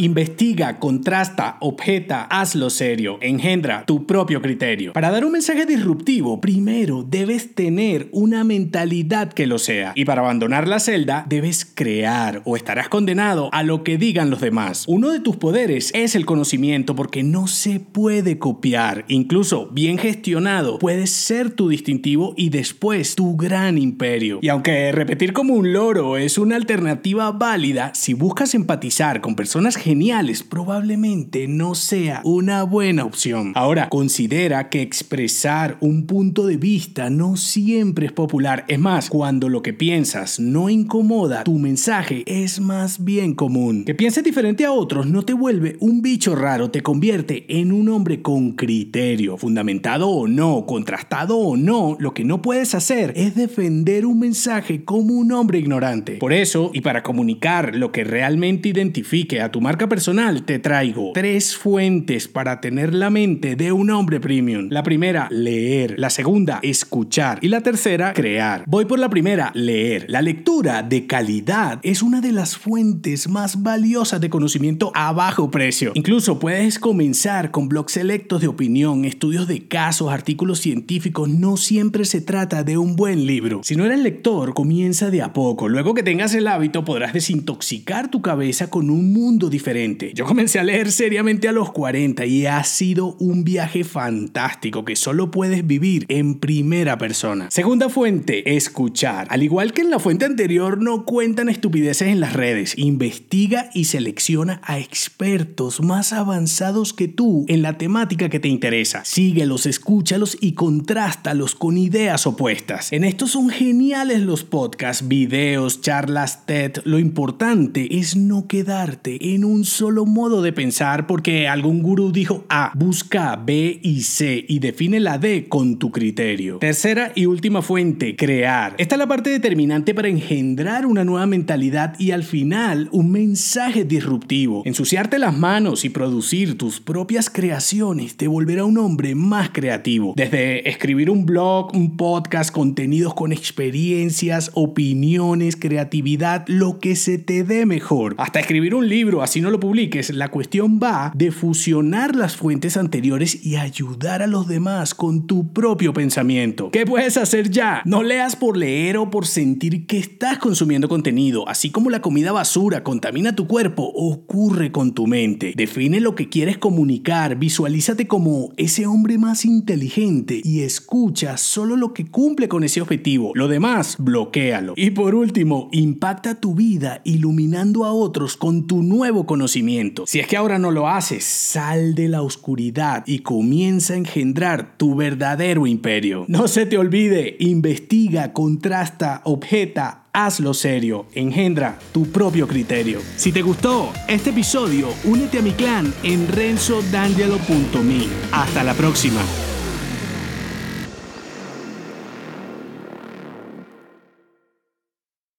Investiga, contrasta, objeta, hazlo serio, engendra tu propio criterio. Para dar un mensaje disruptivo, primero debes tener una mentalidad que lo sea. Y para abandonar la celda, debes crear o estarás condenado a lo que digan los demás. Uno de tus poderes es el conocimiento porque no se puede copiar. Incluso bien gestionado, puedes ser tu distintivo y después tu gran imperio. Y aunque repetir como un loro es una alternativa válida, si buscas empatizar con personas geniales probablemente no sea una buena opción. Ahora, considera que expresar un punto de vista no siempre es popular. Es más, cuando lo que piensas no incomoda, tu mensaje es más bien común. Que pienses diferente a otros no te vuelve un bicho raro, te convierte en un hombre con criterio, fundamentado o no, contrastado o no. Lo que no puedes hacer es defender un mensaje como un hombre ignorante. Por eso, y para comunicar lo que realmente identifique a tu marca personal, te traigo tres fuentes para tener la mente de un hombre premium. La primera, leer. La segunda, escuchar. Y la tercera, crear. Voy por la primera, leer. La lectura de calidad es una de las fuentes más valiosas de conocimiento a bajo precio. Incluso puedes comenzar con blogs selectos de opinión, estudios de casos, artículos científicos. No siempre se trata de un buen libro. Si no eres lector, comienza de a poco. Luego que tengas el hábito, podrás desintoxicar tu cabeza con un mundo diferente yo comencé a leer seriamente a los 40 y ha sido un viaje fantástico que solo puedes vivir en primera persona. Segunda fuente, escuchar. Al igual que en la fuente anterior, no cuentan estupideces en las redes. Investiga y selecciona a expertos más avanzados que tú en la temática que te interesa. Síguelos, escúchalos y contrástalos con ideas opuestas. En estos son geniales los podcasts, videos, charlas TED. Lo importante es no quedarte en un un solo modo de pensar porque algún gurú dijo A, busca B y C y define la D con tu criterio. Tercera y última fuente, crear. Esta es la parte determinante para engendrar una nueva mentalidad y al final un mensaje disruptivo. Ensuciarte las manos y producir tus propias creaciones te volverá un hombre más creativo. Desde escribir un blog, un podcast, contenidos con experiencias, opiniones, creatividad, lo que se te dé mejor. Hasta escribir un libro, así no lo publiques, la cuestión va de fusionar las fuentes anteriores y ayudar a los demás con tu propio pensamiento. ¿Qué puedes hacer ya? No leas por leer o por sentir que estás consumiendo contenido, así como la comida basura contamina tu cuerpo, ocurre con tu mente. Define lo que quieres comunicar, visualízate como ese hombre más inteligente y escucha solo lo que cumple con ese objetivo. Lo demás, bloquealo. Y por último, impacta tu vida iluminando a otros con tu nuevo conocimiento. Si es que ahora no lo haces, sal de la oscuridad y comienza a engendrar tu verdadero imperio. No se te olvide, investiga, contrasta, objeta, hazlo serio, engendra tu propio criterio. Si te gustó este episodio, únete a mi clan en renzodangelo.me. Hasta la próxima.